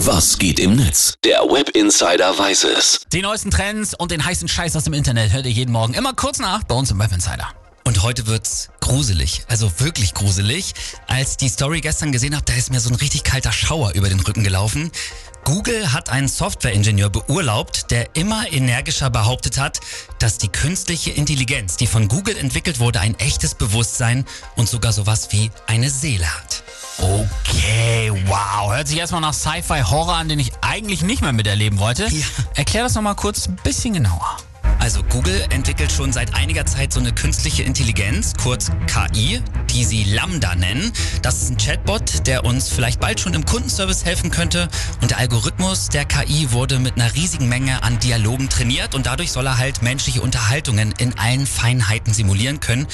Was geht im Netz? Der Web Insider weiß es. Die neuesten Trends und den heißen Scheiß aus dem Internet hört ihr jeden Morgen immer kurz nach bei uns im Web Insider. Und heute wird's gruselig, also wirklich gruselig. Als die Story gestern gesehen habe, da ist mir so ein richtig kalter Schauer über den Rücken gelaufen. Google hat einen Softwareingenieur beurlaubt, der immer energischer behauptet hat, dass die künstliche Intelligenz, die von Google entwickelt wurde, ein echtes Bewusstsein und sogar sowas wie eine Seele hat. Okay, wow. Hört sich erstmal nach Sci-Fi-Horror an, den ich eigentlich nicht mehr miterleben wollte. Ja. Erklär das nochmal kurz ein bisschen genauer. Also Google entwickelt schon seit einiger Zeit so eine künstliche Intelligenz, kurz KI, die sie Lambda nennen. Das ist ein Chatbot, der uns vielleicht bald schon im Kundenservice helfen könnte. Und der Algorithmus der KI wurde mit einer riesigen Menge an Dialogen trainiert und dadurch soll er halt menschliche Unterhaltungen in allen Feinheiten simulieren können.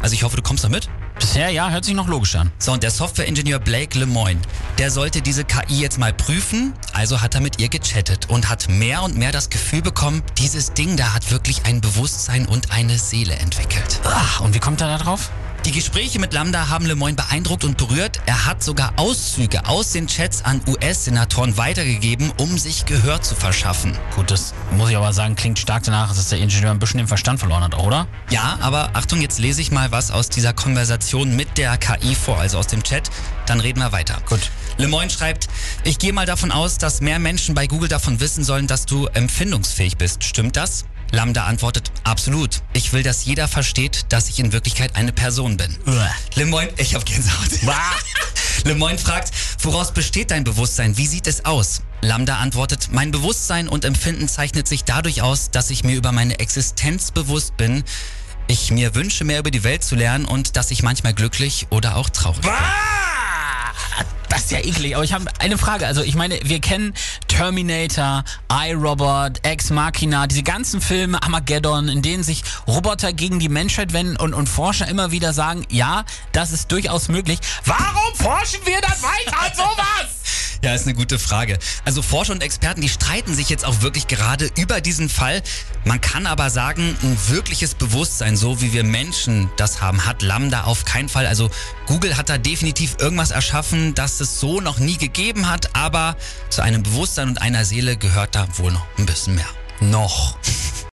Also ich hoffe, du kommst damit. Bisher ja, hört sich noch logisch an. So, und der Softwareingenieur Blake Lemoyne, der sollte diese KI jetzt mal prüfen. Also hat er mit ihr gechattet und hat mehr und mehr das Gefühl bekommen, dieses Ding da hat wirklich ein Bewusstsein und eine Seele entwickelt. Ach, und wie kommt er da drauf? Die Gespräche mit Lambda haben Lemoyne beeindruckt und berührt. Er hat sogar Auszüge aus den Chats an US-Senatoren weitergegeben, um sich Gehör zu verschaffen. Gut, das muss ich aber sagen, klingt stark danach, dass der Ingenieur ein bisschen den Verstand verloren hat, oder? Ja, aber Achtung, jetzt lese ich mal was aus dieser Konversation mit der KI vor, also aus dem Chat. Dann reden wir weiter. Gut. Lemoyne schreibt, ich gehe mal davon aus, dass mehr Menschen bei Google davon wissen sollen, dass du empfindungsfähig bist. Stimmt das? Lambda antwortet, absolut. Ich will, dass jeder versteht, dass ich in Wirklichkeit eine Person bin. Uah. Lemoyne, ich hab Gänsehaut. Lemoyne fragt, woraus besteht dein Bewusstsein? Wie sieht es aus? Lambda antwortet, mein Bewusstsein und Empfinden zeichnet sich dadurch aus, dass ich mir über meine Existenz bewusst bin, ich mir wünsche, mehr über die Welt zu lernen und dass ich manchmal glücklich oder auch traurig bin. Das ist ja eklig, aber ich habe eine Frage. Also ich meine, wir kennen Terminator, iRobot, Ex Machina, diese ganzen Filme, Armageddon, in denen sich Roboter gegen die Menschheit wenden und, und Forscher immer wieder sagen, ja, das ist durchaus möglich. Warum forschen wir dann weiter an sowas? Ja, ist eine gute Frage. Also Forscher und Experten, die streiten sich jetzt auch wirklich gerade über diesen Fall. Man kann aber sagen, ein wirkliches Bewusstsein, so wie wir Menschen das haben, hat Lambda auf keinen Fall. Also Google hat da definitiv irgendwas erschaffen, das es so noch nie gegeben hat, aber zu einem Bewusstsein und einer Seele gehört da wohl noch ein bisschen mehr. Noch.